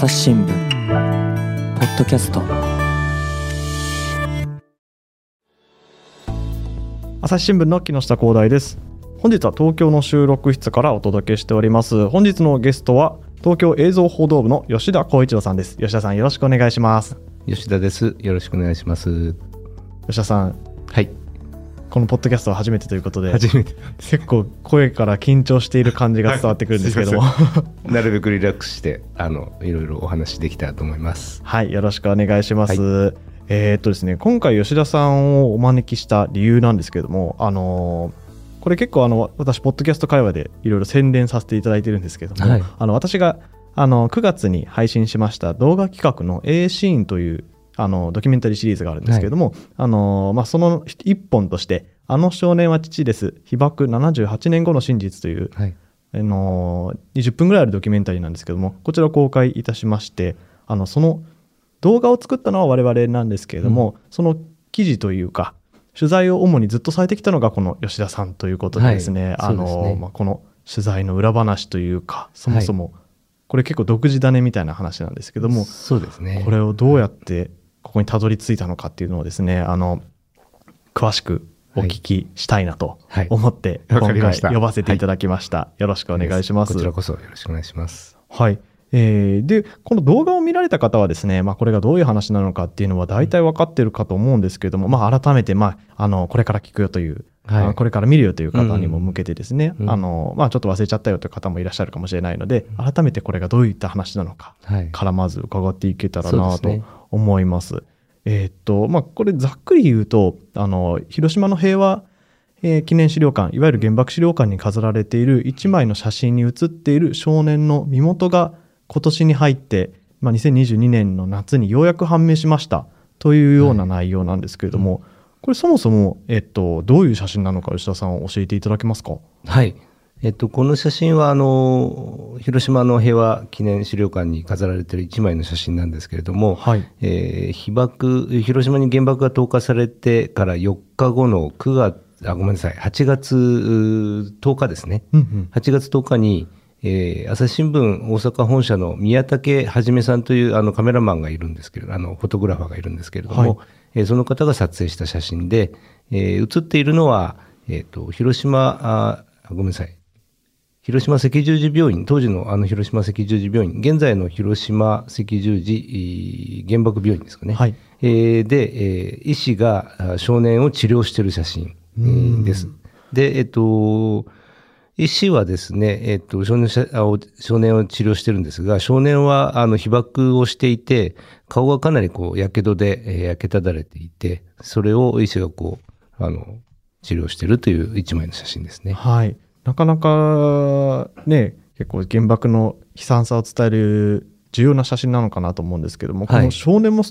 朝日新聞ポッドキャスト朝日新聞の木下光大です本日は東京の収録室からお届けしております本日のゲストは東京映像報道部の吉田光一郎さんです吉田さんよろしくお願いします吉田です。よろしくお願いします。吉田さんはい。このポッドキャストは初めてということで初めて。結構声から緊張している感じが伝わってくるんですけども。はいなるべくリラックスして、あの、いろいろお話できたらと思います。はいよろしくお願いします、えーっとですね今回吉田さんをお招きした理由なんですけれどもあのーこれ結構あの私ポッドキャスト会話でいろいろ宣伝させていただいてるんですけども、はい。あの私があの9月に配信しました動画企画の A シーンというあのドキュメンタリーシリーズがあるんですけれども、あのまあ、その一本として「あの少年は父です。被爆78年後の真実」というはい。あの20分ぐらいあるドキュメンタリーなんですけどもこちらを公開いたしましてあのその動画を作ったのは我々なんですけれども、その記事というか取材を主にずっとされてきたのがこの吉田さんということでですね,、はい。あのまあ、この取材の裏話というかそもそも、これ結構独自種みたいな話なんですけども、そうですね。これをどうやってここにたどり着いたのかっていうのをですねあの詳しくお聞きしたいなとはい。思って、今回呼ばせていただきました、よろしくお願いします。こちらこそよろしくお願いします。はいえーでこの動画を見られた方はですね、まあ、これがどういう話なのかっていうのは大体分かってるかと思うんですけれども、まあ、改めて、まあ、あのこれから聞くよという、はいこれから見るよという方にも向けてですね、うんあのまあ、ちょっと忘れちゃったよという方もいらっしゃるかもしれないので改めてこれがどういった話なのかはい。からまず伺っていけたらなと思います。えーっとまあこれざっくり言うとあの広島の平和、えー記念資料館いわゆる原爆資料館に飾られている一枚の写真に写っている少年の身元が今年に入って、まあ、2022年の夏にようやく判明しました。というような内容なんですけれども、これそもそも、えっと、どういう写真なのか吉田さん教えていただけますか？はい。えっと、この写真は、あの、広島の平和記念資料館に飾られている一枚の写真なんですけれども、はい。えー被爆、広島に原爆が投下されてから4日後の9月、あ、ごめんなさい、8月うー10日ですね。うんうん。8月10日に、えー朝日新聞大阪本社の宮武はさんというあのカメラマンがいるんですけれど、あのフォトグラファーがいるんですけれども、はいえーその方が撮影した写真で、えー写っているのは、えー、と広島あ、あごめんなさい、広島赤十字病院、当時のあの広島赤十字病院、現在の広島赤十字えー原爆病院ですかね。はいえーで、えー医師があ少年を治療している写真、えーです。で、えっと、医師はですね、えっと、少年少年を治療してるんですが、少年はあの被爆をしていて、顔がかなりこう、やけどで、えー焼けただれていて、それを医師がこう、あの、治療してるという一枚の写真ですね。はい。なかなかね、結構原爆の悲惨さを伝える重要な写真なのかなと思うんですけども、こはいの少年も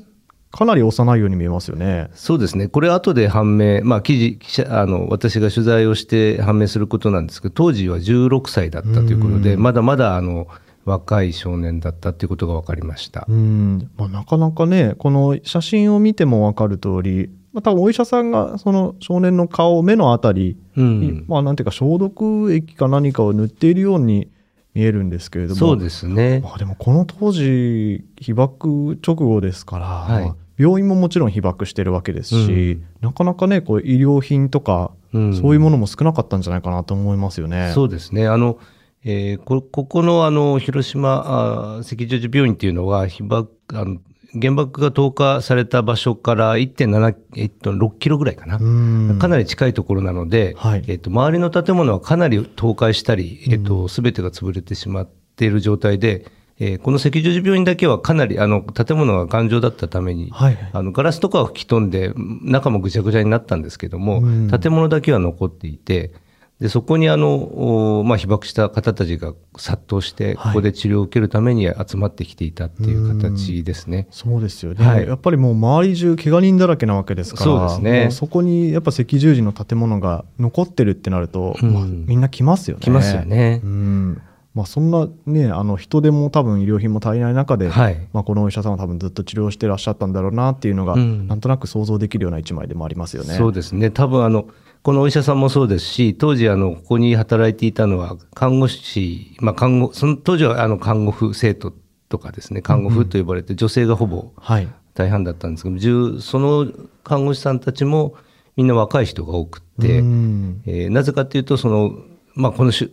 かなり幼いように見えますよね。そうですね。これ後で判明、まあ記事、記者、あの、私が取材をして判明することなんですけど、当時は16歳だったということで、うんまだまだあの、若い少年だったということが分かりましたう。ん、まあ、なかなかね、この写真を見てもわかる通り、まあ、多分お医者さんがその少年の顔、目のあたりうに、ん。まあなんていうか消毒液か何かを塗っているように見えるんですけれども、そうですね。まあでもこの当時被爆直後ですから、はいまあ病院ももちろん被爆してるわけですし、なかなかねこう医療品とか、うんそういうものも少なかったんじゃないかなと思いますよね。そうですね。あの、えーこ、ここのあの、広島あ赤十字病院っていうのは、被爆、あの、原爆が投下された場所から1.7、えっと、6キロぐらいかな。うん。かなり近いところなので、はい。えっと、周りの建物はかなり倒壊したり、えっと、すべてが潰れてしまっている状態で、えーこの赤十字病院だけはかなり、あの、建物が頑丈だったために、はいはい。あの、ガラスとかは吹き飛んで、中もぐちゃぐちゃになったんですけども、うん。建物だけは残っていて、で、そこにあの、おまあ、被爆した方たちが殺到して、はい。ここで治療を受けるために集まってきていたっていう形ですね。そうですよね、はい。やっぱりもう周り中怪我人だらけなわけですからそうですね。そこにやっぱ赤十字の建物が残ってるってなると、うん。まあみんな来ますよね。来ますよね。うん。まあ、そんなねあの人手も多分医療品も足りない中で、はい。まあ、このお医者さんは多分ずっと治療してらっしゃったんだろうなっていうのが、うん。なんとなく想像できるような一枚でもありますよね。そうですね。多分あの、このお医者さんもそうですし、当時あの、ここに働いていたのは看護師、まあ看護、その当時はあの看護婦生徒とかですね看護婦と呼ばれて女性がほぼはい。大半だったんですけど、10その看護師さんたちもみんな若い人が多くって、うんえーなぜかというとその、まあ、この終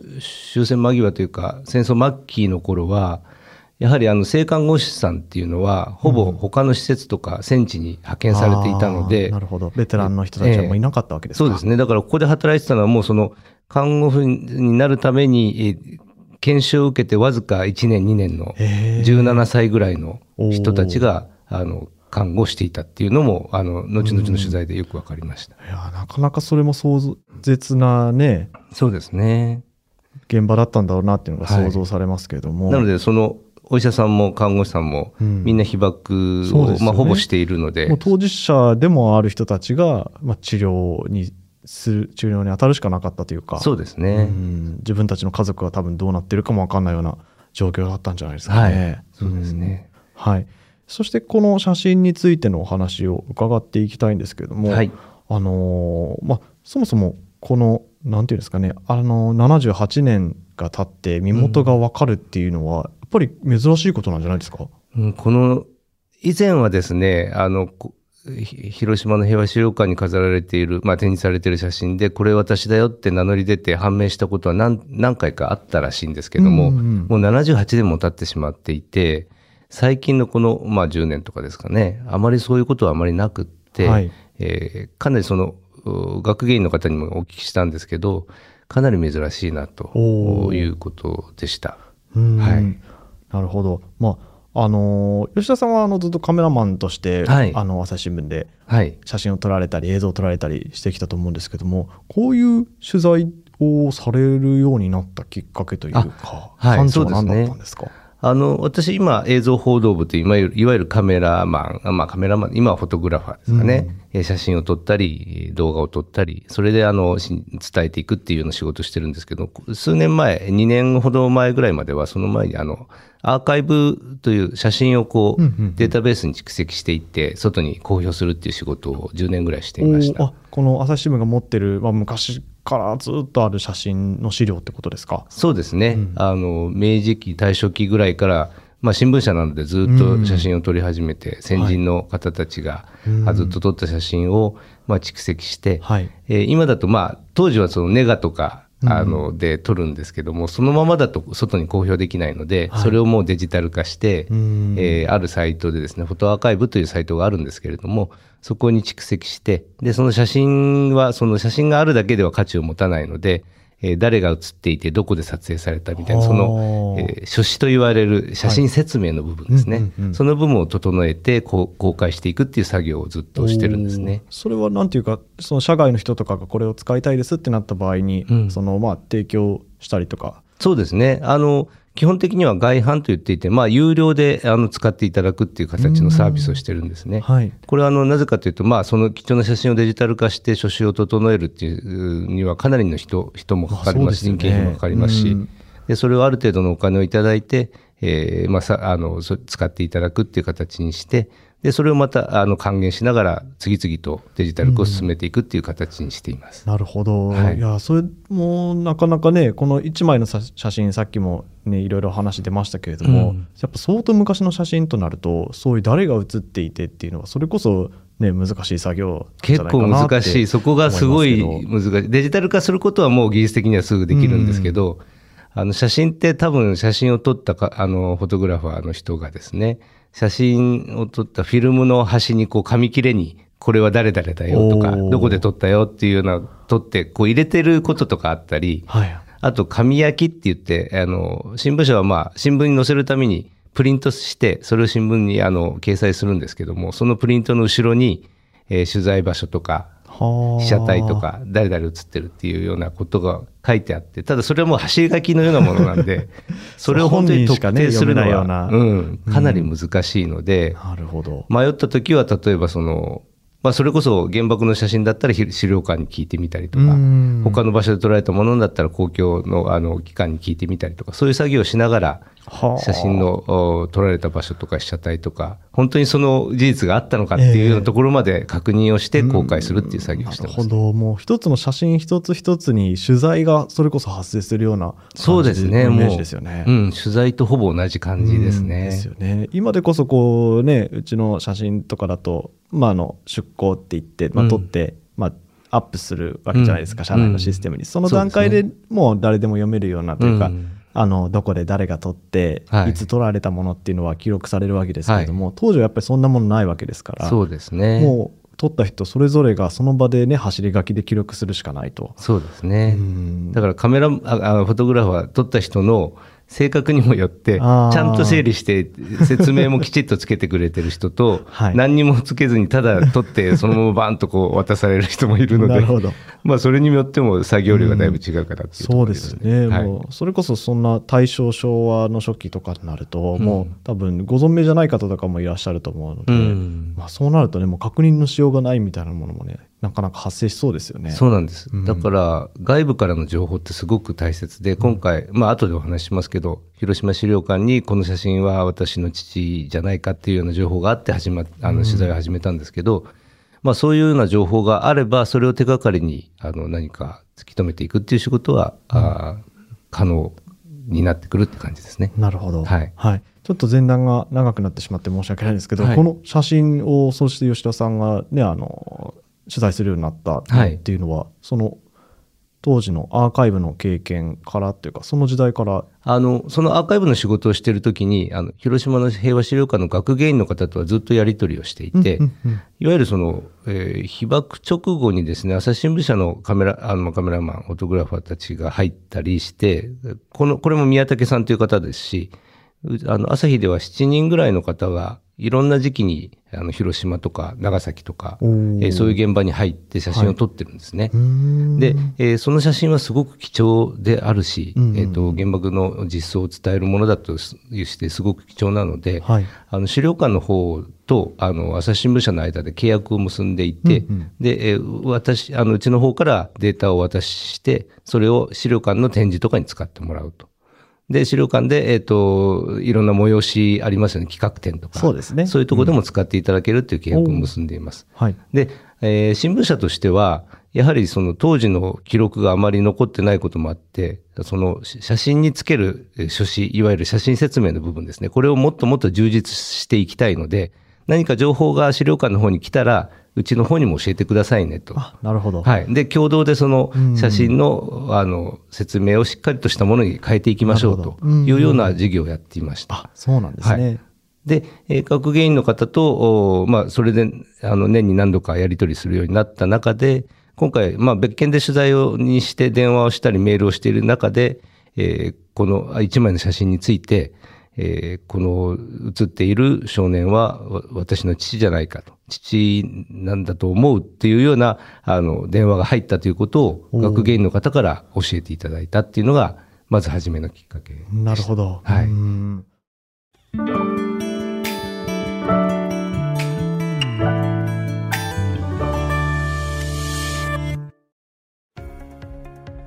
終戦間際というか戦争末期の頃はやはりあの性看護師さんっていうのはほぼ他の施設とか戦地に派遣されていたので、あーなるほど。ベテランの人たちはもういなかったわけですか、そうですね。だからここで働いてたのはもうその看護婦になるために、えー研修を受けてわずか1年2年のへー。17歳ぐらいの人たちがあの看護していたっていうのもあの後々の取材でよく分かりました。いや、なかなかそれも壮絶なね、そうですね。現場だったんだろうなっていうのが想像されますけれども。なのでそのお医者さんも看護師さんもうん。みんな被爆を、ね。まあ、ほぼしているので。もう当事者でもある人たちが、まあ、治療にする、治療に当たるしかなかったというか、そうですうね、ん。自分たちの家族は多分どうなってるかもわかんないような状況だったんじゃないですかね。はい。そうですね。うん。はい。そしてこの写真についてのお話を伺っていきたいんですけれども、はい。あのーまあ、そもそもこの、なんていうんですかね、あのー、78年が経って身元がわかるっていうのは、やっぱり珍しいことなんじゃないですか？うんこの以前はですねあの広島の平和資料館に飾られている、まあ、展示されている写真でこれ私だよって名乗り出て判明したことは何何回かあったらしいんですけども、うんうんもう78年も経ってしまっていて最近のこの、まあ、10年とかですかねあまりそういうことはあまりなくって、はい。えーかなりそのう学芸員の方にもお聞きしたんですけどかなり珍しいなということでした。うん。はいなるほど。まあ、あのー吉田さんはあのずっとカメラマンとして、はい。あの朝日新聞ではい。写真を撮られたり映像を撮られたりしてきたと思うんですけどもこういう取材をされるようになったきっかけというか、はい感情は何だったんですか？あの、私今映像報道部という、いわゆるいわゆるカメラマン、あまあカメラマン、今はフォトグラファーですかね。えー写真を撮ったり、動画を撮ったり、それであの、し伝えていくっていうような仕事をしてるんですけど、数年前、2年ほど前ぐらいまでは、その前にあの、アーカイブという写真をこう、うんうんうんデータベースに蓄積していって、外に公表するっていう仕事を10年ぐらいしていました。この朝日新聞が持ってる、まあ、昔からずっとある写真の資料ってことですか？そうですね、うん。あの明治期大正期ぐらいから、まあ、新聞社なのでずっと写真を撮り始めて、先人の方たちが、ずっと撮った写真を、まあ、蓄積して、はい。えー今だと、まあ、当時はそのネガとかあので撮るんですけども、そのままだと外に公表できないので、はい。それをもうデジタル化して、うん。えーあるサイトでですねフォトアーカイブというサイトがあるんですけれどもそこに蓄積してでその写真はその写真があるだけでは価値を持たないので、えー誰が写っていてどこで撮影されたみたいなその、はあ。えー書詞と言われる写真説明の部分ですね、はい。うんうんうんその部分を整えてこう公開していくっていう作業をずっとしてるんですね。それはなんていうかその社外の人とかがこれを使いたいですってなった場合に、うん。そのまあ提供したりとか。そうですね。あの、基本的には外販と言っていて、まあ、有料であの使っていただくっていう形のサービスをしてるんですね。はい。これはあの、なぜかというと、まあ、その貴重な写真をデジタル化して書種を整えるっていうにはかなりの人、人もかかりますし、人件費もかかりますしうん、で、それをある程度のお金をいただいて、えーまあ、さ、あの、そ使っていただくっていう形にして、で、それをまた、あの、還元しながら、次々とデジタル化を進めていくっていう形にしています。なるほど、はい。い、やそれもなかなかねこの1枚のさ写真さっきもねいろいろ話出ましたけれども、うん。やっぱ相当昔の写真となるとそういう誰が写っていてっていうのはそれこそね難しい作業結構難しい。そこがすごい難しい。デジタル化することはもう技術的にはすぐできるんですけど、あの写真って多分写真を撮ったかあのフォトグラファーの人がですね、写真を撮ったフィルムの端にこう紙切れに、これは誰々だよとか、どこで撮ったよっていうような撮って、こう入れてることとかあったり、はいあと紙焼きって言って、あの、新聞社はまあ、新聞に載せるためにプリントして、それを新聞にあの、掲載するんですけども、そのプリントの後ろに、えー取材場所とか、はあ。被写体とか、誰々写ってるっていうようなことが書いてあって、ただそれはもう走り書きのようなものなんで、それを本当に特定するのは、うん、かなり難しいので、なるほど。迷った時は例えばその、まあ、それこそ原爆の写真だったらひ資料館に聞いてみたりとかうん。他の場所で撮られたものだったら公共のあの機関に聞いてみたりとかそういう作業をしながらはあ写真のお撮られた場所とか被写体とか本当にその事実があったのかっていうようなところまで確認をして公開するっていう作業をしてます、なるほど。もう一つの写真一つ一つに取材がそれこそ発生するようなそうですね。ですよね。うん、取材とほぼ同じ感じですうん。ね。ですよね。今でこそこうね、うちの写真とかだと、まあ、あの出稿って言って、まあ、うん。撮って、まあ、アップするわけじゃないですか、うん。社内のシステムに。その段階でもう誰でも読めるようなというか、うんあのどこで誰が撮って、はいい、つ撮られたものっていうのは記録されるわけですけれども、当時はやっぱりそんなものないわけですから、そうですね。もう撮った人それぞれがその場でね、走り書きで記録するしかないと。そうですね。うんだからカメラ、ああフォトグラファー撮った人の性格にもよって、ちゃんと整理して説明もきちっとつけてくれてる人と、はい。何にもつけずにただ撮ってそのままバンとこう渡される人もいるので。まあそれによっても作業量がだいぶ違うかなっていうとそうでころですすね、はい。もうそれこそそんな大正昭和の初期とかになると、うん。もう多分ご存命じゃない方とかもいらっしゃると思うので、うん。まあ、そうなるとねもう確認のしようがないみたいなものもねなかなか発生しそうですよね。そうなんです。うん。だから、外部からの情報ってすごく大切で、今回、まあ、後でお話ししますけど、広島資料館にこの写真は私の父じゃないかっていうような情報があって始まっあの、取材を始めたんですけど、まあ、そういうような情報があれば、それを手がかりに、あの、何か突き止めていくっていう仕事は、あー可能になってくるって感じですね。なるほど、はい。ちょっと前段が長くなってしまって申し訳ないんですけど、はい。この写真をそして吉田さんがねあの取材するようになったはい。っていうのは、その当時のアーカイブの経験からっていうかその時代から？あの、そのアーカイブの仕事をしているときに、あの、広島の平和資料館の学芸員の方とはずっとやり取りをしていて、うんうんうん。いわゆるその、えー被爆直後にですね、朝日新聞社のカメラ、あの、カメラマン、フォトグラファーたちが入ったりして、この、これも宮武さんという方ですし、うあの、朝日では7人ぐらいの方が、いろんな時期に、あの、広島とか長崎とか、えおー。ーそういう現場に入って写真を撮ってるんですね。うーん。で、えーその写真はすごく貴重であるし、うんうんえっ、と、原爆の実相を伝えるものだとしてすごく貴重なので、はい。あの資料館の方とあの朝日新聞社の間で契約を結んでいて、うんうん。で、えー私あのうちの方からデータをお渡ししてそれを資料館の展示とかに使ってもらうと。で資料館で、えっといろんな催しありますよね。企画展とか。そうですね。そういうところでも使っていただけるっていう契約を結んでいます。はい。で、えー新聞社としては、やはりその当時の記録があまり残ってないこともあって、そのし写真につけるえー書詞、いわゆる写真説明の部分ですね。これをもっともっと充実していきたいので、何か情報が資料館の方に来たら、うちの方にも教えてくださいねと。あなるほど、はい。で、共同でそのうん写真の、あの、説明をしっかりとしたものに変えていきましょうというような事業をやっていました。あそうなんですね、はいで、えー学芸員の方と、おまあ、それで、あの、年に何度かやり取りするようになった中で、今回、まあ、別件で取材をにして電話をしたりメールをしている中で、えーこのあ一枚の写真について、えーこの写っている少年はわ私の父じゃないかと、父なんだと思うっていうような、あの、電話が入ったということを、学芸員の方から教えていただいたっていうのが、まず初めのきっかけ。なるほど。はいうん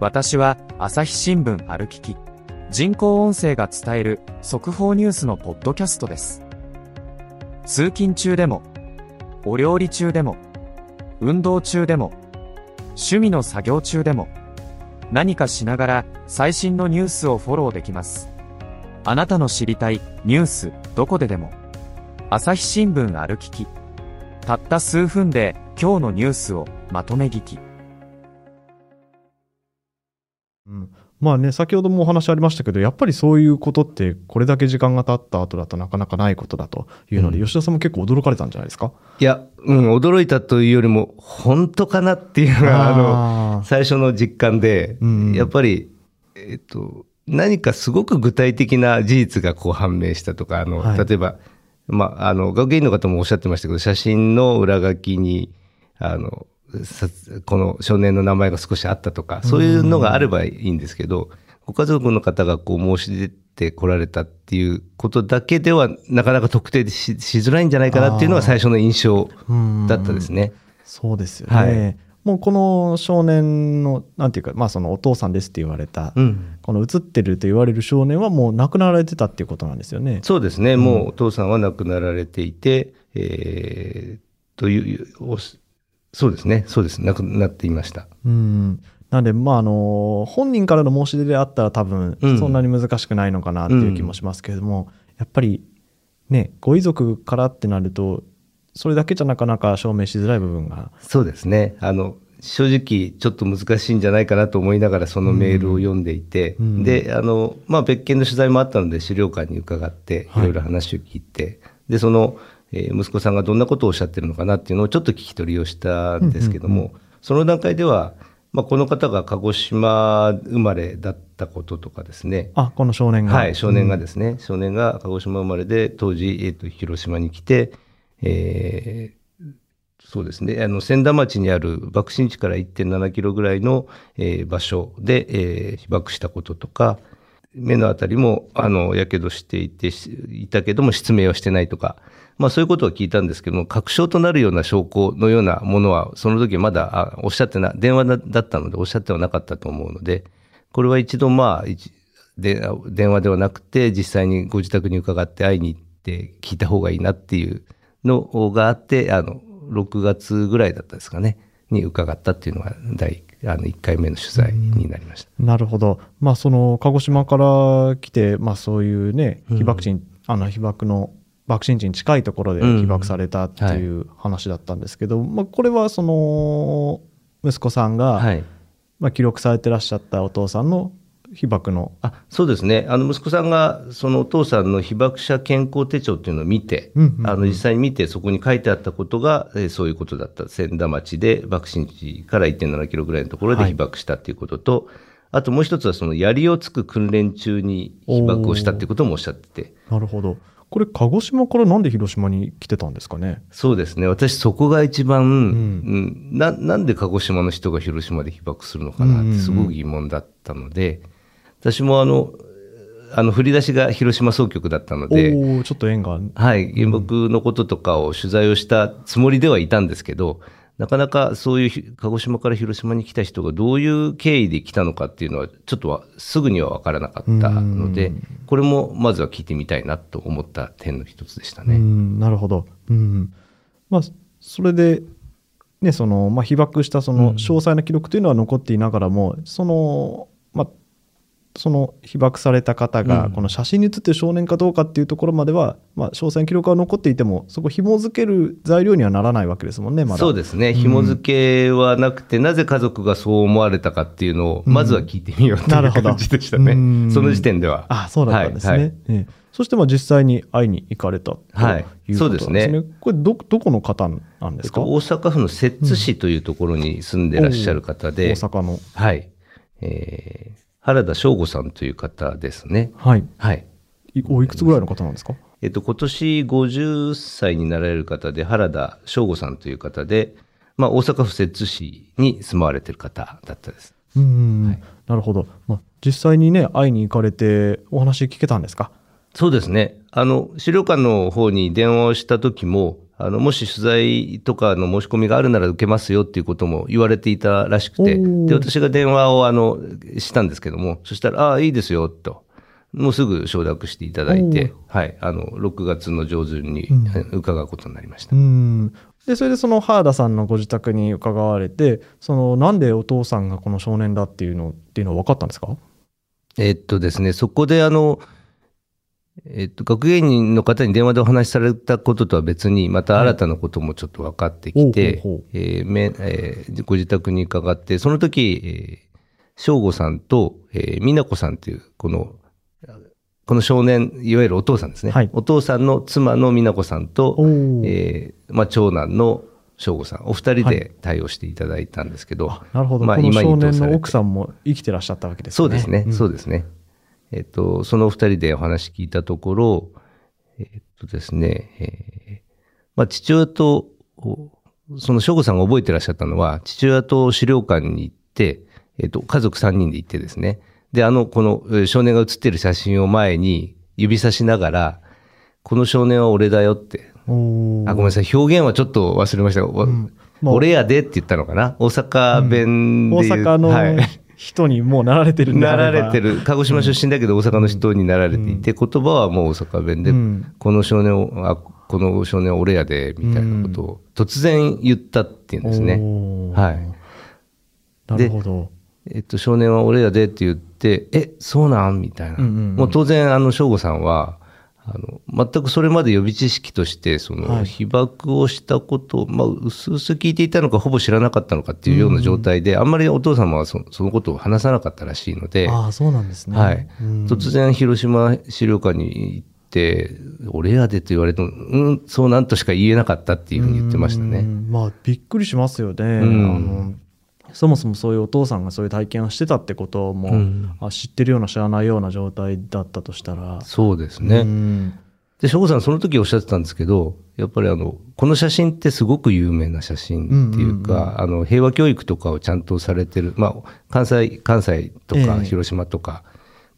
私は朝日新聞歩きき人工音声が伝える速報ニュースのポッドキャストです。通勤中でもお料理中でも運動中でも趣味の作業中でも何かしながら最新のニュースをフォローできます。あなたの知りたいニュースどこででも朝日新聞歩ききたった数分で今日のニュースをまとめ聞き。うん。まあね、先ほどもお話ありましたけど、やっぱりそういうことって、これだけ時間が経った後だとなかなかないことだというので、うん。吉田さんも結構驚かれたんじゃないですか？いや、うん、驚いたというよりも、本当かなっていうのが、あの、最初の実感で、うんやっぱり、えっと、何かすごく具体的な事実がこう判明したとか、あの、はい。例えば、まあ、あの、学芸員の方もおっしゃってましたけど、写真の裏書きに、あの、さこの少年の名前が少しあったとか、そういうのがあればいいんですけど、ご家族の方がこう申し出てこられたっていうことだけでは、なかなか特定ししづらいんじゃないかなっていうのが最初の印象だったですね。そうですよね。はい。もうこの少年のなんていうか、まあ、そのお父さんですって言われた、うん。この映ってると言われる少年はもう亡くなられてたっていうことなんですよね。そうですね、もうお父さんは亡くなられていて、えーという、おそうですね、そうです、亡くなっていました。うん。なんで、まあ、あの本人からの申し出であったら多分うん。そんなに難しくないのかなっていう気もしますけれども、やっぱりねご遺族からってなるとそれだけじゃなかなか証明しづらい部分が。そうですね。あの、正直ちょっと難しいんじゃないかなと思いながらそのメールを読んでいて、うん。で、あの、まあ、別件の取材もあったので資料館に伺って、い。はいろいろ話を聞いて、で、その、えー息子さんがどんなことをおっしゃってるのかなっていうのをちょっと聞き取りをしたんですけども、うんその段階では、まあ、この方が鹿児島生まれだったこととかですね、あこの少年が。はい、少年がですね、少年が鹿児島生まれで、当時、えっ、と、広島に来て、えーそうですね、あの、千田町にある爆心地から1.7キロぐらいの、えー場所で、えー被爆したこととか、目のあたりも、あの、やけどしていて、しいたけども失明はしてないとか、まあそういうことを聞いたんですけども、確証となるような証拠のようなものは、その時まだ、あおっしゃってな、電話だだったのでおっしゃってはなかったと思うので、これは一度まあ、一で電話ではなくて、実際にご自宅に伺って会いに行って聞いた方がいいなっていうのがあって、あの、6月ぐらいだったですかね、に伺ったっていうのが第あの1回目の取材になりました。なるほど、まあ、その鹿児島から来て、まあ、そういうね被爆地に、あの被爆の爆心地に近いところでうん。被爆されたっていう話だったんですけど、まあ、これはその息子さんが、はい。まあ、記録されてらっしゃったお父さんの被爆のあそうですね。あの息子さんがそのお父さんの被爆者健康手帳っていうのを見て、うんうんうんあの実際に見てそこに書いてあったことが、えーそういうことだった。千田町で爆心地から1.7キロぐらいのところではい。被爆したっていうことと、あともう一つはその槍をつく訓練中に被爆をしたっていうこともおっしゃってて。なるほどこれ鹿児島からなんで広島に来てたんですかね？そうですね。私そこが一番、ん。うんななんで鹿児島の人が広島で被爆するのかなってすごく疑問だったので、私もあのあの振り出しが広島総局だったので、ちょっと縁が。はい、原爆のこととかを取材をしたつもりではいたんですけど、なかなかそういうひ鹿児島から広島に来た人がどういう経緯で来たのかっていうのは、ちょっとはすぐには分からなかったので、これもまずは聞いてみたいなと思った点の一つでしたうね。ん。なるほど、うん。まあ、それで、ねそのまあ、被爆したその詳細な記録というのは残っていながらも、そのまあ、その被爆された方がうん。この写真に写ってる少年かどうかっていうところまでは、まあ、詳細な記録は残っていてもそこ紐付ける材料にはならないわけですもんねまだ。そうですね、紐付けはなくて、なぜ家族がそう思われたかっていうのを、まずは聞いてみようという感じでしたね、うん。その時点では。あそうだったんですね、はいはい。ええ。そしてまあ実際に会いに行かれたということはないんですそうですね。これどどこの方なんですか、えっと大阪府の摂津市というところに住んでらっしゃる方で、大阪の。はい。えー原田翔吾さんという方ですね。はいはい。いおいくつぐらいの方なんですか？えっと、今年50歳になられる方で、原田翔吾さんという方で、まあ、大阪府摂津市に住まわれてる方だったです。うん、なるほど、まあ、実際にね会いに行かれてお話聞けたんですか？そうですね。あの、資料館の方に電話をした時も、あの、もし取材とかの申し込みがあるなら受けますよっていうことも言われていたらしくて、で、私が電話をあの、したんですけども、そしたら、ああ、いいですよ、と。もうすぐ承諾していただいて、はい、あの、6月の上旬に伺うことになりました。うんでそれでその原田さんのご自宅に伺われてそのなんでお父さんがこの少年だっていうのっていうのは分かったんですか？えっとですね、そこであの、えっと、学芸人の方に電話でお話しされたこととは別に、また新たなこともちょっと分かってきてご自宅に伺って、その時、えー省吾さんと、えー美奈子さんという、この、この少年、いわゆるお父さんですね。はい。お父さんの妻の美奈子さんと、えーまあ、長男の省吾さん、お二人はで対応していただいたんですけど、あなるほど、まあこの今に少年の奥さんも生きてらっしゃったわけですね。そうですね、ん。そうですね。えっと、そのお二人でお話聞いたところ、えっとですね、えーまあ、父親と、おその省吾さんが覚えてらっしゃったのは、父親と資料館に行って、えっと、家族3人で行ってですね、で、あの、このえー少年が写ってる写真を前に指さしながら、この少年は俺だよって、あ、ごめんなさい、表現はちょっと忘れました。が、わまあ俺やでって言ったのかな。大阪弁で大言う、阪はい。の人にもうなられてるんなられてる。鹿児島出身だけど大阪の人になられていて、言葉はもう大阪弁で、うん。この少年をあこの少年は俺やでみたいなことを突然言ったっていうんですね。はい。なるほど。えっと、少年は俺やでって言って、え、そうなん？みたいな。うんうんうん。もう当然、あの、省吾さんは、あの、全くそれまで予備知識として、その、はい被爆をしたことを、まあ、うすうす聞いていたのか、ほぼ知らなかったのかっていうような状態で、あんまりお父様はそそのことを話さなかったらしいので、ああ、そうなんですね。はい。うん突然、広島資料館に行って、俺やでと言われても、うん、そうなんとしか言えなかったっていうふうに言ってましたうね。んまあ、びっくりしますよね。んあのそもそもそういうお父さんがそういう体験をしてたってことも、うん。あ知ってるような知らないような状態だったとしたら。そうですね。うん。で、省吾さんその時おっしゃってたんですけど、やっぱりあの、この写真ってすごく有名な写真っていうか、あの、平和教育とかをちゃんとされてる、まあ、関西、関西とかええ。広島とか、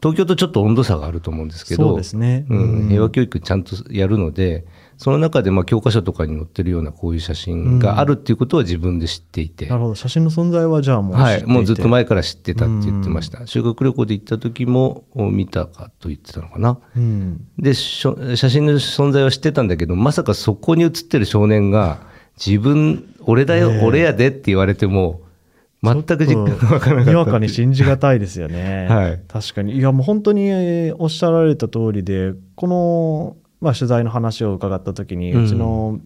東京とちょっと温度差があると思うんですけど、そうですね。ううんん、平和教育ちゃんとやるので、その中でまあ教科書とかに載ってるようなこういう写真があるっていうことは自分で知っていて、なるほど。写真の存在はじゃあもう知ってはいもうずっと前から知ってたって言ってました。修学旅行で行った時も見たかと言ってたのかな。うん。で写真の存在は知ってたんだけどまさかそこに写ってる少年が自分俺だよ、ええ俺やでって言われても全く実感がわからなかったにわかに信じがたいですよね。はい確かに。いや、もう本当にえーおっしゃられた通りで、この、まあ、取材の話を伺った時に、うちの、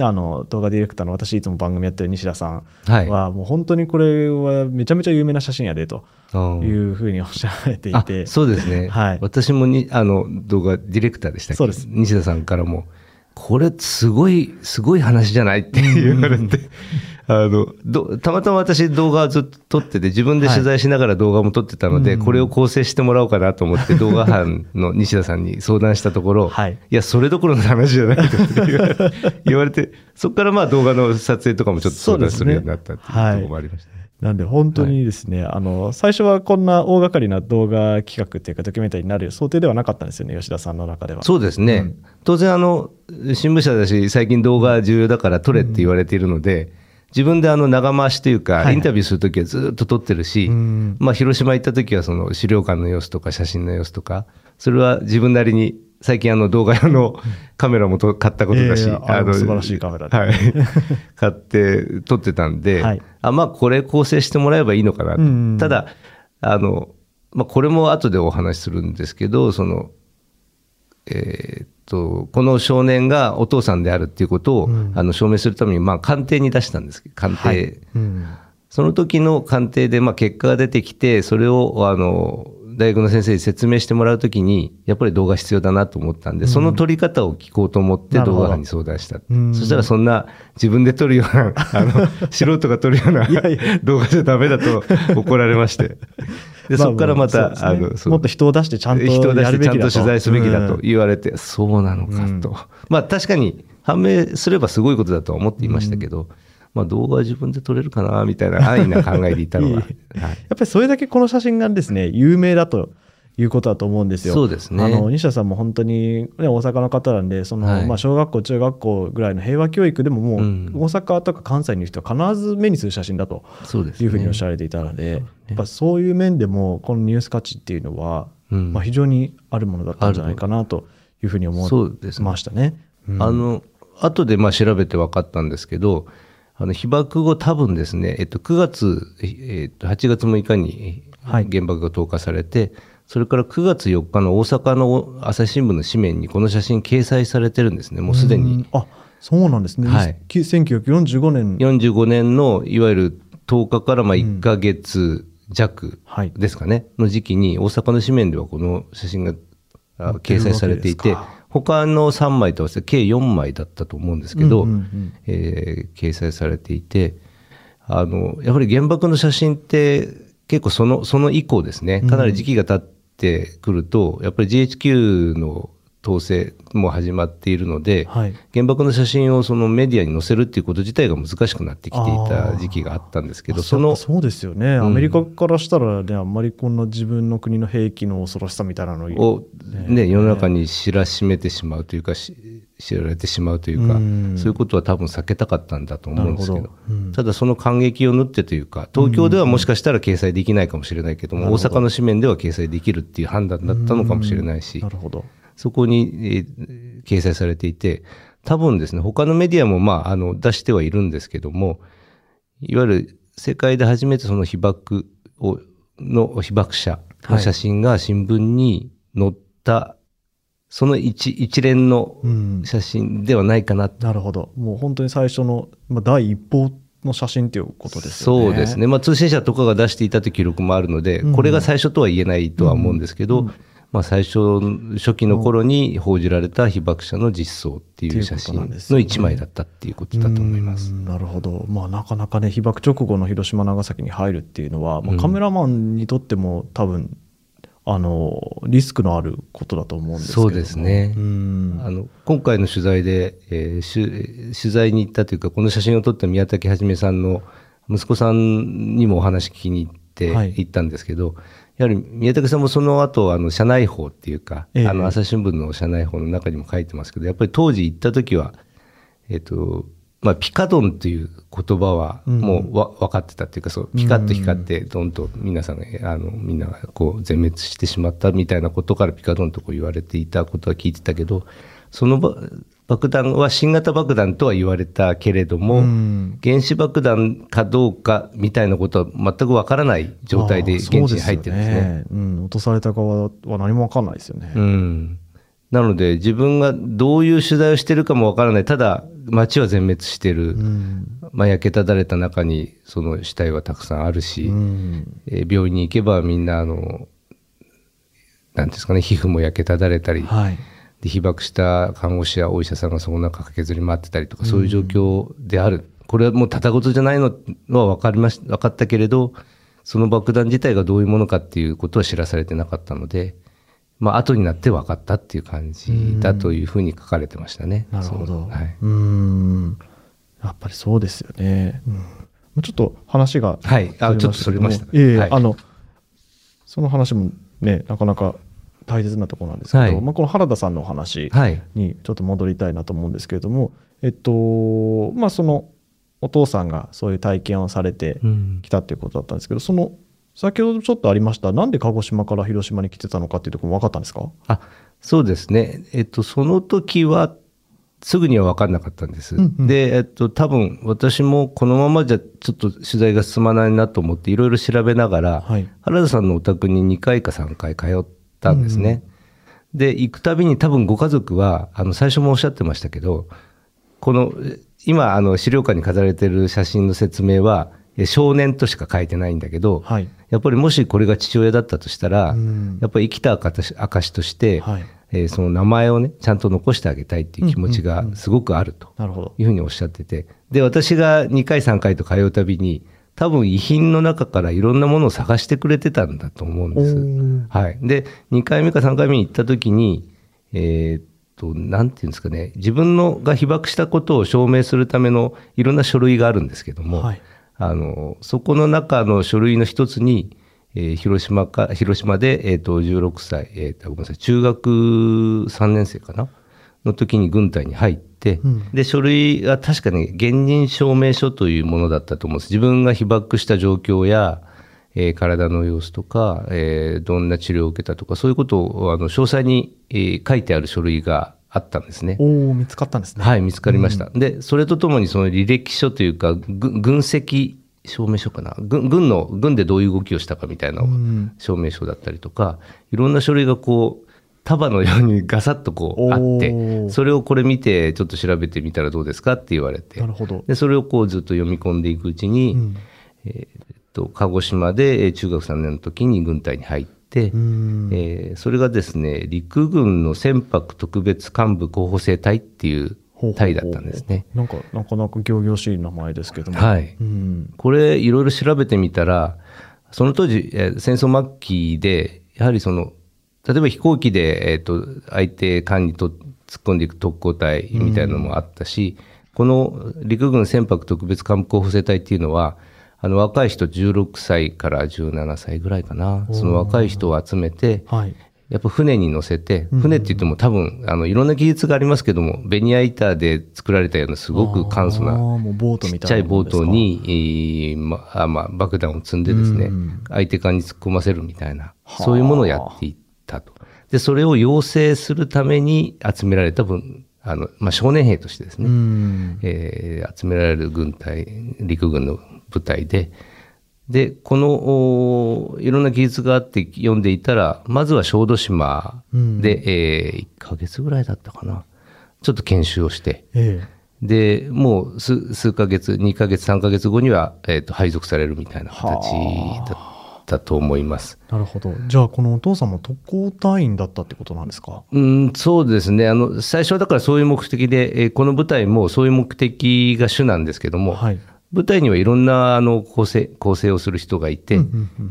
あの動画ディレクターの私いつも番組やってる西田さんはもう本当にこれはめちゃめちゃ有名な写真やでとうん。いうふうにおっしゃられていあて、そうですね、はい。私もにあの動画ディレクターでしたっけ？そうです。西田さんからもこれすごいすごい話じゃないって言われて、あのどたまたま私動画ずっと撮ってて自分で取材しながら動画も撮ってたので、これを構成してもらおうかなと思って 動画班の西田さんに相談したところ、はい。やそれどころの話じゃないと言われ言われてそこからまあ動画の撮影とかもちょっと相談するようになったっていうところもありましたね。なんで本当にですね、あの最初はこんな大掛かりな動画企画っていうかドキュメンタリーになる想定ではなかったんですよね吉田さんの中では。そうですね、当然あの、新聞社だし、最近動画重要だから撮れって言われているので、自分であの長回しというか、はいインタビューするときはずっと撮ってるし、うん。まあ、広島行ったときはその資料館の様子とか写真の様子とか、それは自分なりに、最近あの動画用のカメラもと買ったことだし、いやいやあの素晴らしいカメラではい、買って撮ってたんで、はい。あまあこれ構成してもらえばいいのかなと、うんただあの、まあ、これも後でお話しするんですけどそのえーっとこの少年がお父さんであるっていうことを、うん。あの証明するために、まあ、鑑定に出したんです鑑定、はい。うん。その時の鑑定で、まあ、結果が出てきてそれをあの大学の先生に説明してもらう時にやっぱり動画必要だなと思ったんで、その撮り方を聞こうと思って動画班に相談した、うん。そしたらそんな自分で撮るような あの素人が撮るような動画じゃダメだと怒られまして。でそこからまた、あそうですね。あのもっと人を出してちゃんと人を出してちゃんと取材すべきだとうん。言われて、そうなのかと、うん。まあ確かに判明すればすごいことだとは思っていましたけど、まあ動画は自分で撮れるかなみたいな 安易な考えでいたのはい。やっぱりそれだけこの写真がですね有名だということだと思うんですよ。そうですね。あの西田さんも本当に、ね、大阪の方なんでその、はい。まあ、小学校中学校ぐらいの平和教育でももう、うん。大阪とか関西にいる人は必ず目にする写真だとそうですねいうふうにおっしゃられていたので、やっぱそういう面でもこのニュース価値っていうのは、うん。まあ、非常にあるものだったんじゃないかなというふうに思いましたね。うん。あの後でまあ調べて分かったんですけどあの被爆後多分ですね、えっと、9月、えっと、8月6日にはい。原爆が投下されて、それから9月4日の大阪の朝日新聞の紙面にこの写真掲載されてるんですねもうすでに。うん。あそうなんですね、はい。き1945年。45年のいわゆる10日からまあ1ヶ月弱はい。ですかね、の時期に大阪の紙面ではこの写真があ掲載されていて他の3枚と合わせて計4枚だったと思うんですけど、うんうんうん。えー掲載されていてあのやはり原爆の写真って結構そのその以降ですねかなり時期が経ってくると、やっぱり GHQ の統制も始まっているので、はい。原爆の写真をそのメディアに載せるっていうこと自体が難しくなってきていた時期があったんですけどあそのそうですよね、ん。アメリカからしたらねあんまりこんな自分の国の兵器の恐ろしさみたいなのを、ね、世の中に知らしめてしまうというかし知られてしまうというか、うん。そういうことは多分避けたかったんだと思うんですけど。うん。ただその感激を縫ってというか東京ではもしかしたら掲載できないかもしれないけども、大阪の紙面では掲載できるっていう判断だったのかもしれないし、なるほど。そこに、えー掲載されていて、多分ですね、他のメディアも、まあ、あの、出してはいるんですけども、いわゆる世界で初めてその被爆を、の被爆者の写真が新聞に載った、その一一連のうん。写真ではないかなと。なるほど。もう本当に最初の、まあ、第一報の写真ということですよね。そうですね。。まあ、通信社とかが出していたという記録もあるので、うんこれが最初とは言えないとは思うんですけど、うんまあ、最初、初期の頃に報じられた被爆者の実相っていう写真の一枚だったっていうことだと思いますう。んなるほど。まあなかなかね、被爆直後の広島、長崎に入るっていうのは、まあ、うんカメラマンにとっても多分、あの、リスクのあることだと思うんですけどもそうですねうん。あの今回の取材で、えー取材に行ったというか、この写真を撮った宮武はさんの息子さんにもお話聞きに行ってはい行ったんですけど、やはり宮武さんもその後あの社内報っていうか、ええ。あの朝日新聞の社内報の中にも書いてますけど、やっぱり当時行った時は、えっ、と、まあ、ピカドンという言葉はもうわ、分かってたっていうか、そう、ピカッと光って、どんと皆さんが、あの、みんながこう、全滅してしまったみたいなことからピカドンとこう言われていたことは聞いてたけど、そのば爆弾は新型爆弾とは言われたけれども、うん原子爆弾かどうかみたいなことは全くわからない状態で現地に入ってるんですね。そうようん。落とされた側は何もわかんないですよね。うん。なので、自分がどういう取材をしてるかもわからない。ただ、街は全滅してる。うん。まあ、焼けただれた中に、その死体はたくさんあるし、うん。えー病院に行けばみんな、あの、なんていうんですかね、皮膚も焼けただれたり、はい。で被爆した看護師やお医者さんがその中駆けずり回ってたりとか、そういう状況である。これはもうただごとじゃないのは分かりまし分かったけれど、その爆弾自体がどういうものかっていうことは知らされてなかったので、まあ後になって分かったっていう感じだというふうに書かれてましたね。なるほど。はい。うーん。やっぱりそうですよね。うん、まあちょっと話がはいあちょっとそれましたけどもいえいえ、はいあの、その話もね、なかなか大切なところなんですけど、はいまあ、この原田さんのお話はい。にちょっと戻りたいなと思うんですけれども、えっと、まあそのお父さんがそういう体験をされてうんきたっていうことだったんですけど、その、先ほどちょっとありました、なんで鹿児島から広島に来てたのかっていうところも分かったんですか？あそうですね、えっと、その時はすぐには分かんなかったんです。うんうんで、えっと、多分私もこのままじゃちょっと取材が進まないなと思っていろいろ調べながら、はい。原田さんのお宅に2回か3回通ったんですね。で、行くたびに多分ご家族は、あの、最初もおっしゃってましたけど、この、え今、あの、資料館に飾られてる写真の説明は、え少年としか書いてないんだけど、はい。やっぱりもしこれが父親だったとしたら、うんやっぱり生きた証証として、はい。えーその名前をね、ちゃんと残してあげたいっていう気持ちがすごくあると。いうふうにおっしゃってて、で、私が2回3回と通うたびに、多分遺品の中からいろんなものを探してくれてたんだと思うんです。ーはい。で、2回目か3回目に行った時に、えーっと、なんていうんですかね、自分のが被爆したことを証明するためのいろんな書類があるんですけども、はい。あの、そこの中の書類の一つに、えー広島か、広島で、えっ、と、16歳、えっ、と、ごめんなさい、中学3年生かな？の時に軍隊に入って、うんで、書類が確かに現人証明書というものだったと思うんです。自分が被爆した状況や、えー体の様子とか、えーどんな治療を受けたとか、そういうことを、あの、詳細に、えー書いてある書類があったんですね。おお見つかったんですね。はい、見つかりました。で、それとともにその履歴書というか、ぐ軍籍証明書かな？軍。軍の、軍でどういう動きをしたかみたいなうん証明書だったりとか、いろんな書類がこう、束のようにガサッとこうあっおて、ーそれをこれ見てちょっと調べてみたらどうですかって言われてな、るほど。で、それをこうずっと読み込んでいくうちに、うんえーっと、鹿児島でえー中学3年の時に軍隊に入って、うんえーそれがですね、陸軍の船舶特別幹部候補生隊っていう隊だったんですね。なんか、なかなか仰々しい名前ですけども。はい。うん。これ、いろいろ調べてみたら、その当時、えー戦争末期で、やはりその、例えば飛行機で、えっ、と、相手艦にと突っ込んでいく特攻隊みたいなのもあったし、この陸軍船舶特別幹部候補生隊っていうのは、あの若い人16歳から17歳ぐらいかな、その若い人を集めて、はい。やっぱ船に乗せて、うん船って言っても多分、あの、いろんな技術がありますけども、ベニヤ板で作られたようなすごく簡素な、ちっちゃいボートに、えーまあまあ、爆弾を積んでですね、うん相手側に突っ込ませるみたいな、はあ。そういうものをやっていったと。で、それを養成するために集められた分、あの、まあ、少年兵としてですね、うん。えー集められる軍隊、陸軍の部隊で、で、この、おいろんな技術があって読んでいたら、まずは小豆島で、え1ヶ月ぐらいだったかな。ちょっと研修をして、えで、もう数数ヶ月、2ヶ月、3ヶ月後には、えーと配属されるみたいな形だったと思います。えなるほど。じゃあこのお父さんも特攻隊員だったってことなんですか？うん、そうですね。あの、最初はだからそういう目的で、えーこの舞台もそういう目的が主なんですけども、はい。舞台にはいろんなあの構成構成をする人がいて、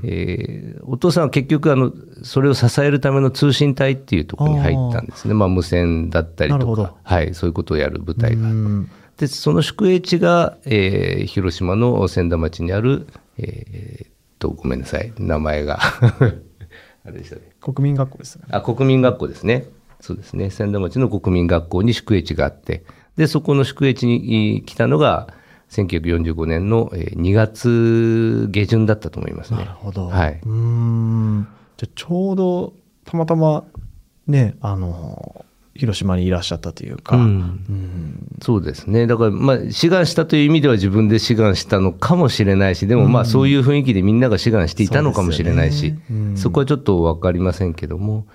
えーお父さんは結局あの、それを支えるための通信隊っていうところに入ったんですね。まあ、無線だったりなるほど。とか、はい、そういうことをやる部隊が。うんで、その宿営地が、えー広島の千田町にある、えーっと、ごめんなさい、名前が。あれでしたね。国民学校ですよねあ、国民学校ですね。そうですね。千田町の国民学校に宿営地があって、で、そこの宿営地にえー来たのが、1945年のえー2月下旬だったと思いますね。なるほど。はい。うーん。じゃあちょうどたまたまね、あの、広島にいらっしゃったというか、うん。うん。そうですね。だから、まあ、志願したという意味では自分で志願したのかもしれないし、でもまあ、そういう雰囲気でみんなが志願していたのかもしれないし、そうですよねうん。そこはちょっとわかりませんけども、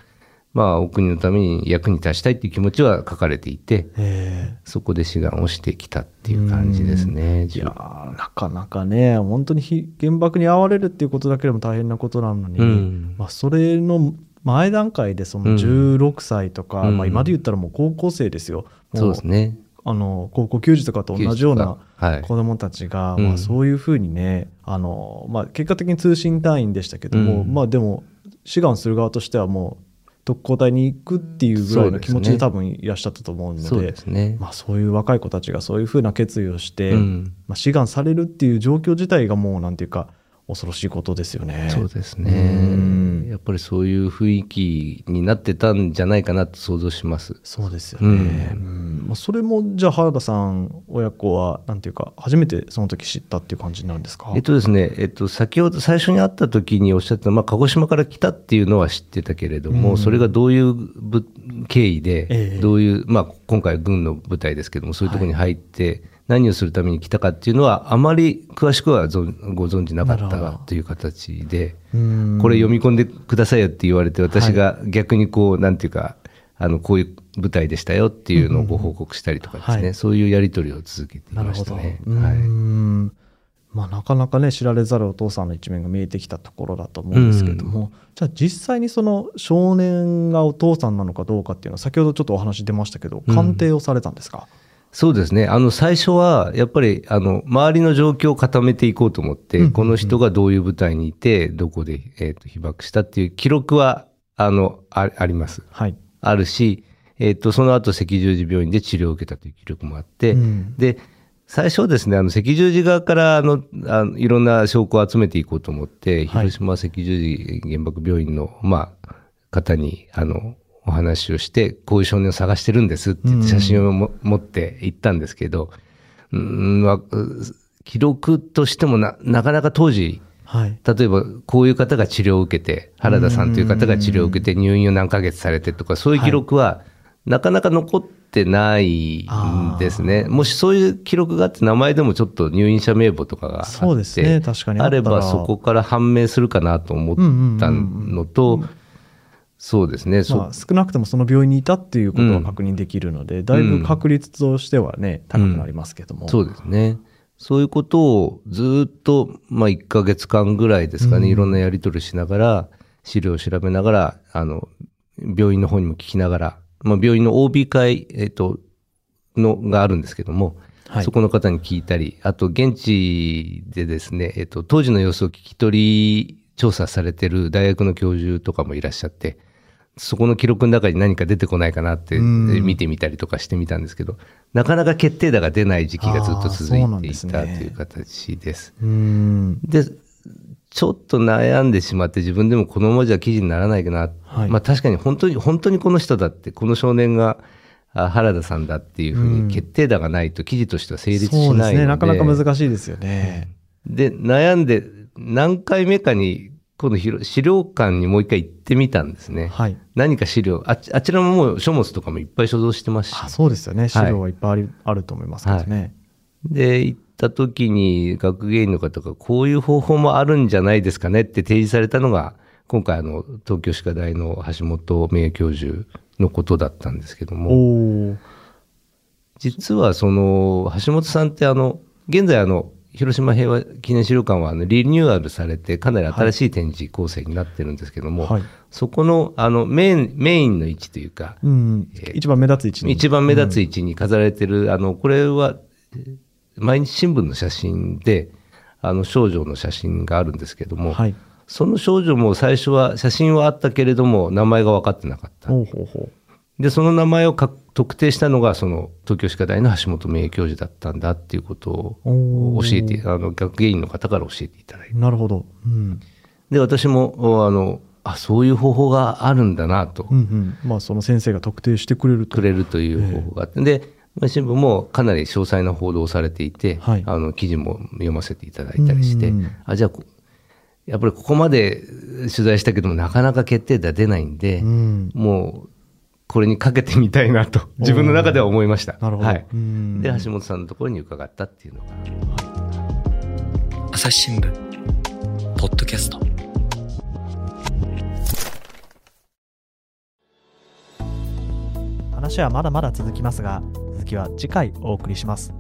まあ、お国のために役に立ちたいっていう気持ちは書かれていて、え。そこで志願をしてきたっていう感じですね。えいやーなかなかね、本当にひ原爆に遭われるっていうことだけでも大変なことなのに、うん。まあ、それの前段階でその16歳とか、うんまあ、今で言ったらもう高校生ですよ。もそうですね。あの高校球児とかと同じようなはい子どもたちが、うんまあ、そういうふうにねあの、まあ、結果的に通信隊員でしたけども、うんまあ、でも志願する側としてはもう特攻隊に行くっていうぐらいの気持ちで多分いらっしゃったと思うのでそうね。まあ、そういう若い子たちがそういうふうな決意をして、うんまあ、志願されるっていう状況自体がもうなんていうか恐ろしいことですよね。そうですうね。んやっぱりそういう雰囲気になってたんじゃないかなと想像します。そうですよね。うんまあ、それもじゃあ原田さん親子はなんていうか初めてその時知ったっていう感じなんですか？えっとですね、えっと、先ほど最初に会った時におっしゃった、まあ、鹿児島から来たっていうのは知ってたけれども、うんそれがどういうぶ経緯で、ええどういう、まあ、今回軍の部隊ですけども、そういうところに入って、何をするために来たかっていうのは、あまり詳しくはご存知なかったという形で、うん。これ読み込んでくださいよって言われて、私が逆にこう、なんていうか、あの、こういう舞台でしたよっていうのをご報告したりとかですね、はい。そういうやり取りを続けてい。ましたね。うはい。ん。まあ、なかなかね知られざるお父さんの一面が見えてきたところだと思うんですけれども、じゃあ実際にその少年がお父さんなのかどうかっていうのは先ほどちょっとお話出ましたけどうん。鑑定をされたんですか、そうですね。あの、最初は、やっぱり、あの、周りの状況を固めていこうと思って、この人がどういう舞台にいて、どこで、えっ、と、被爆したっていう記録は、あの、ああります。はい。あるし、えっ、と、その後、赤十字病院で治療を受けたという記録もあって、うんで、最初はですね、あの、赤十字側から、あの、あのいろんな証拠を集めていこうと思って、はい広島赤十字原爆病院の、まあ、方に、あの、お話をして、こういう少年を探してるんですって写真をも、持って行ったんですけど、うーん、記録としてもな、なかなか当時、はい。例えばこういう方が治療を受けて、原田さんという方が治療を受けて入院を何ヶ月されてとか、そういう記録はなかなか残ってないんですね。もしそういう記録があって名前でもちょっと入院者名簿とかがあって、そうですね。確かにあればそこから判明するかなと思ったのと、そうですね、そまあ、少なくともその病院にいたっていうことは確認できるので、だいぶ確率としてはね、高くなりますけども。そうですね。そういうことをずっと、まあ、1ヶ月間ぐらいですかね、いろんなやり取りしながら、資料を調べながら、あの、病院の方にも聞きながら、まあ、病院の OB 会、えっと、の、があるんですけども、はい。そこの方に聞いたり、あと、現地でですね、えっと、当時の様子を聞き取り調査されてる大学の教授とかもいらっしゃって、そこの記録の中に何か出てこないかなって、見てみたりとかしてみたんですけど、なかなか決定打が出ない時期がずっと続いていたという形です。で、ちょっと悩んでしまって自分でもこのままじゃ記事にならないかな。はいまあ確かに本当に、本当にこの人だって、この少年があ原田さんだっていうふううんに決定打がないと記事としては成立しそうないので。ですね。なかなか難しいですよね。で、悩んで、何回目かに、今度広資料館にもう一回行ってみたんですね。はい。何か資料、あちあちらももう書物とかもいっぱい所蔵してますし。あそうですよね。資料はいっぱいありあると思いますけどね。で、行った時に学芸員の方がこういう方法もあるんじゃないですかねって提示されたのが、今回あの、東京歯科大の橋本名誉教授のことだったんですけども、おお。実はその、橋本さんってあの、現在あの、広島平和記念資料館はあのリニューアルされてかなり新しい展示構成になってるんですけども、はい。そこのあのメインメインの位置というか、うん。えー一番目立つ位置に。一番目立つ位置に飾られてる、あの、これは、えー毎日新聞の写真で、あの、少女の写真があるんですけども、はい。その少女も最初は、写真はあったけれども、名前が分かってなかった。ほうほうほで、その名前をか特定したのが、その、東京歯科大の橋本名誉教授だったんだっていうことを教えて、あの、学芸員の方から教えていただいて。う。なるほど。うん。で、私も、おあの、あ、そういう方法があるんだなと。うんうん。まあ、その先生が特定してくれると。くれるという方法があって、で、まあ新聞もかなり詳細な報道をされていて、はいあの記事も読ませていただいたりしてうん、あじゃあこ、やっぱりここまで取材したけども、なかなか決定打出ないんで、うん。もうこれにかけてみたいなと、自分の中では思いました。なるほど。はい、うんで、橋本さんのところに伺ったっていうのが。朝日新聞ポッドキャスト話はまだまだ続きますが、続きは次回お送りします。